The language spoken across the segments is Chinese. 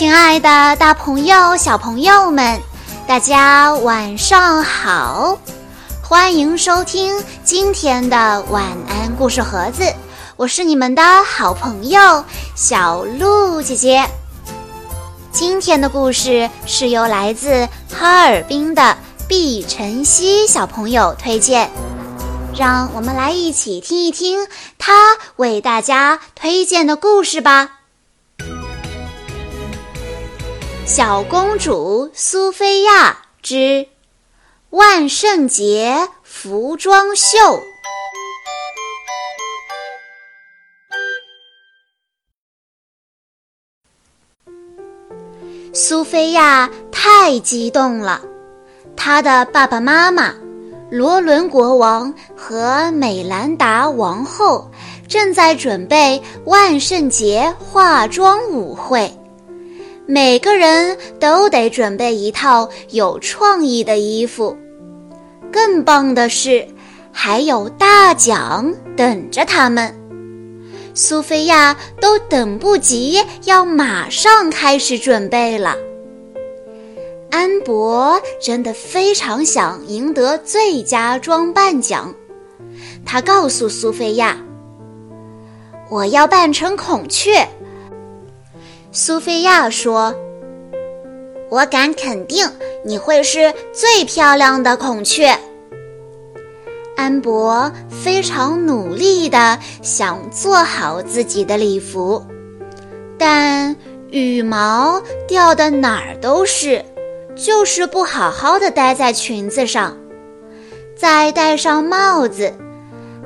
亲爱的，大朋友、小朋友们，大家晚上好！欢迎收听今天的晚安故事盒子，我是你们的好朋友小鹿姐姐。今天的故事是由来自哈尔滨的毕晨曦小朋友推荐，让我们来一起听一听他为大家推荐的故事吧。小公主苏菲亚之万圣节服装秀。苏菲亚太激动了，她的爸爸妈妈罗伦国王和美兰达王后正在准备万圣节化妆舞会。每个人都得准备一套有创意的衣服，更棒的是，还有大奖等着他们。苏菲亚都等不及要马上开始准备了。安博真的非常想赢得最佳装扮奖，他告诉苏菲亚：“我要扮成孔雀。”苏菲亚说：“我敢肯定，你会是最漂亮的孔雀。”安博非常努力地想做好自己的礼服，但羽毛掉的哪儿都是，就是不好好的待在裙子上。再戴上帽子，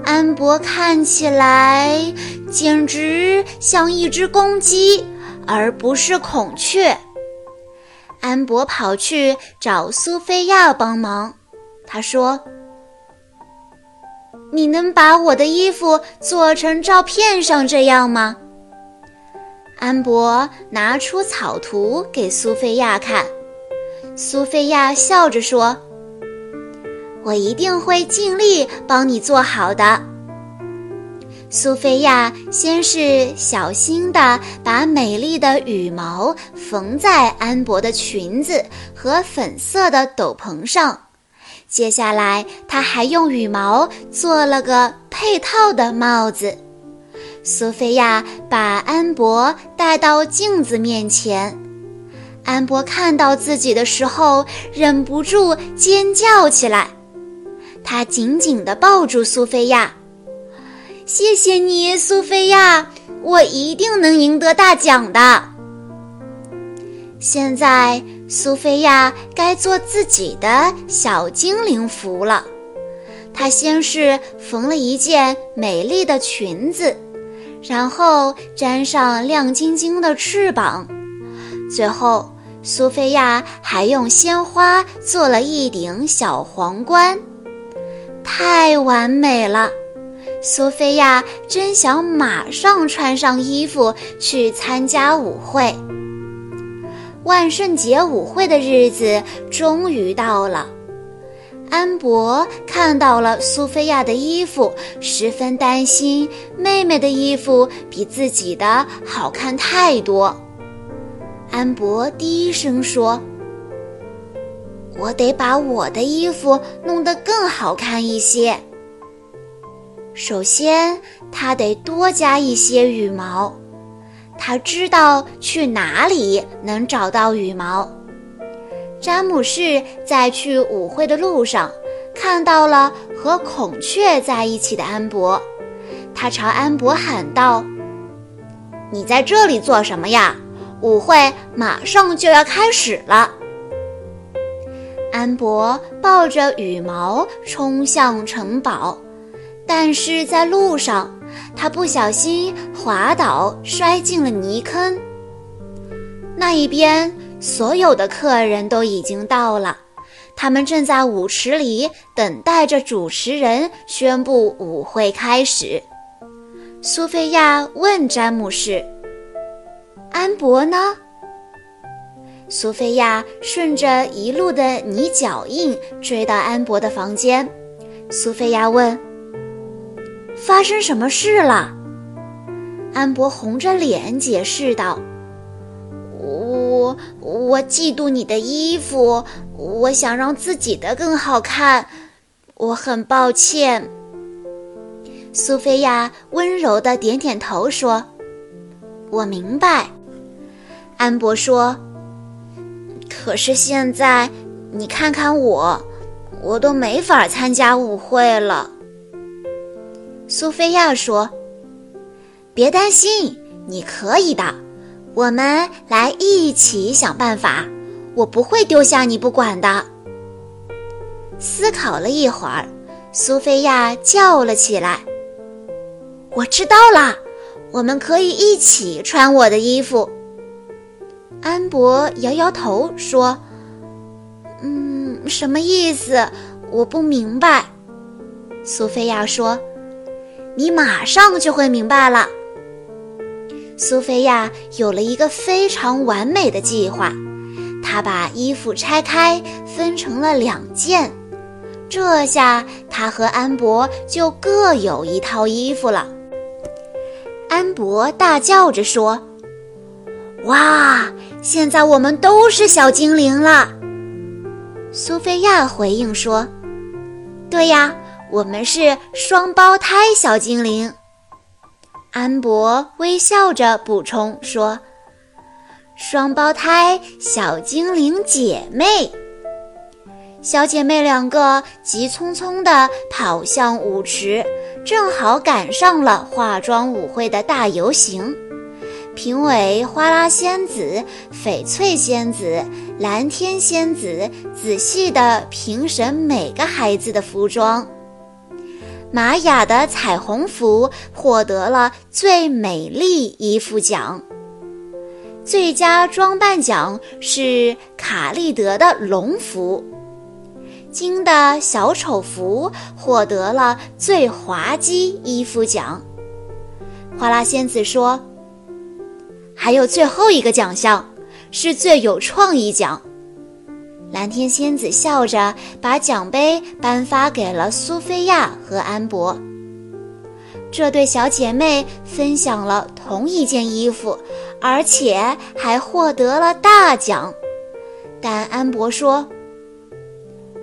安博看起来简直像一只公鸡。而不是孔雀。安博跑去找苏菲亚帮忙。他说：“你能把我的衣服做成照片上这样吗？”安博拿出草图给苏菲亚看。苏菲亚笑着说：“我一定会尽力帮你做好的。”苏菲亚先是小心地把美丽的羽毛缝在安博的裙子和粉色的斗篷上，接下来她还用羽毛做了个配套的帽子。苏菲亚把安博带到镜子面前，安博看到自己的时候忍不住尖叫起来，他紧紧地抱住苏菲亚。谢谢你，苏菲亚，我一定能赢得大奖的。现在，苏菲亚该做自己的小精灵服了。她先是缝了一件美丽的裙子，然后粘上亮晶晶的翅膀，最后，苏菲亚还用鲜花做了一顶小皇冠，太完美了。苏菲亚真想马上穿上衣服去参加舞会。万圣节舞会的日子终于到了。安博看到了苏菲亚的衣服，十分担心妹妹的衣服比自己的好看太多。安博低声说：“我得把我的衣服弄得更好看一些。”首先，他得多加一些羽毛。他知道去哪里能找到羽毛。詹姆士在去舞会的路上看到了和孔雀在一起的安博，他朝安博喊道：“你在这里做什么呀？舞会马上就要开始了。”安博抱着羽毛冲向城堡。但是在路上，他不小心滑倒，摔进了泥坑。那一边，所有的客人都已经到了，他们正在舞池里等待着主持人宣布舞会开始。苏菲亚问詹姆士：“安博呢？”苏菲亚顺着一路的泥脚印追到安博的房间。苏菲亚问。发生什么事了？安博红着脸解释道：“我我嫉妒你的衣服，我想让自己的更好看，我很抱歉。”苏菲亚温柔的点点头说：“我明白。”安博说：“可是现在，你看看我，我都没法参加舞会了。”苏菲亚说：“别担心，你可以的，我们来一起想办法，我不会丢下你不管的。”思考了一会儿，苏菲亚叫了起来。我知道啦，我们可以一起穿我的衣服。安博摇摇头说：“嗯，什么意思？我不明白。”苏菲亚说：“你马上就会明白了。”苏菲亚有了一个非常完美的计划，她把衣服拆开，分成了两件，这下她和安博就各有一套衣服了。安博大叫着说：“哇，现在我们都是小精灵了。”苏菲亚回应说：“对呀，我们是双胞胎小精灵。”安博微笑着补充说：“双胞胎小精灵姐妹。”小姐妹两个急匆匆地跑向舞池，正好赶上了化妆舞会的大游行。评委花拉仙子、翡翠仙子、蓝天仙子仔细地评审每个孩子的服装。玛雅的彩虹服获得了最美丽衣服奖，最佳装扮奖是卡利德的龙服。金的小丑服获得了最滑稽衣服奖。花拉仙子说：“还有最后一个奖项，是最有创意奖。”蓝天仙子笑着把奖杯颁发给了苏菲亚和安博。这对小姐妹分享了同一件衣服，而且还获得了大奖。但安博说。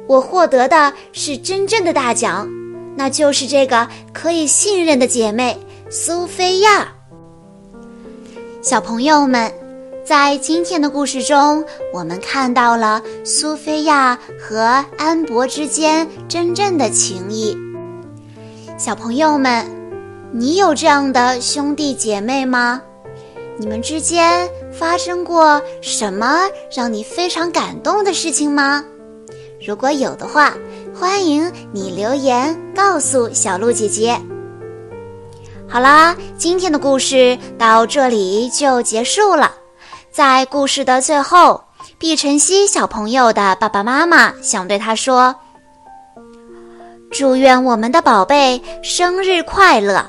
我获得的是真正的大奖，那就是这个可以信任的姐妹苏菲亚。小朋友们，在今天的故事中，我们看到了苏菲亚和安博之间真正的情谊。小朋友们，你有这样的兄弟姐妹吗？你们之间发生过什么让你非常感动的事情吗？如果有的话，欢迎你留言告诉小鹿姐姐。好啦，今天的故事到这里就结束了。在故事的最后，毕晨曦小朋友的爸爸妈妈想对他说：“祝愿我们的宝贝生日快乐，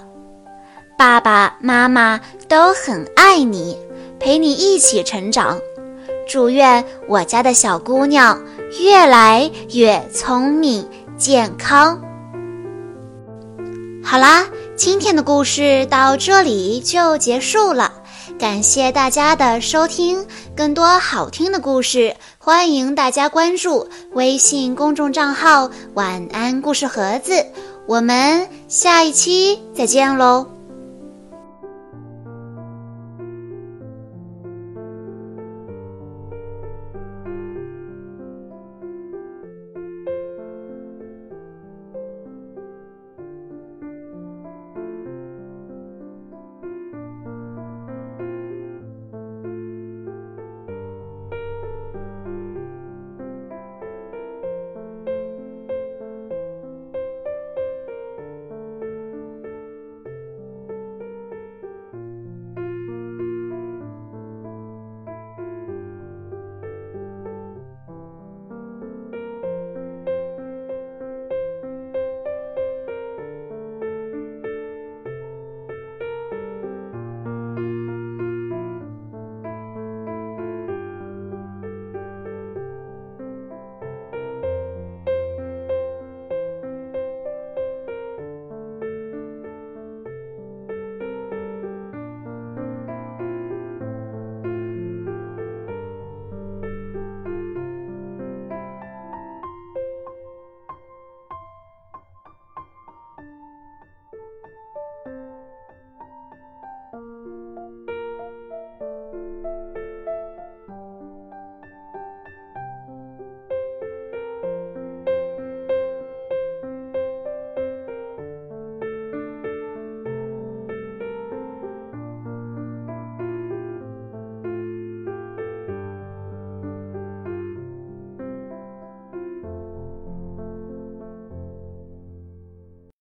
爸爸妈妈都很爱你，陪你一起成长。祝愿我家的小姑娘。”越来越聪明健康。好啦，今天的故事到这里就结束了，感谢大家的收听。更多好听的故事，欢迎大家关注微信公众账号“晚安故事盒子”。我们下一期再见喽！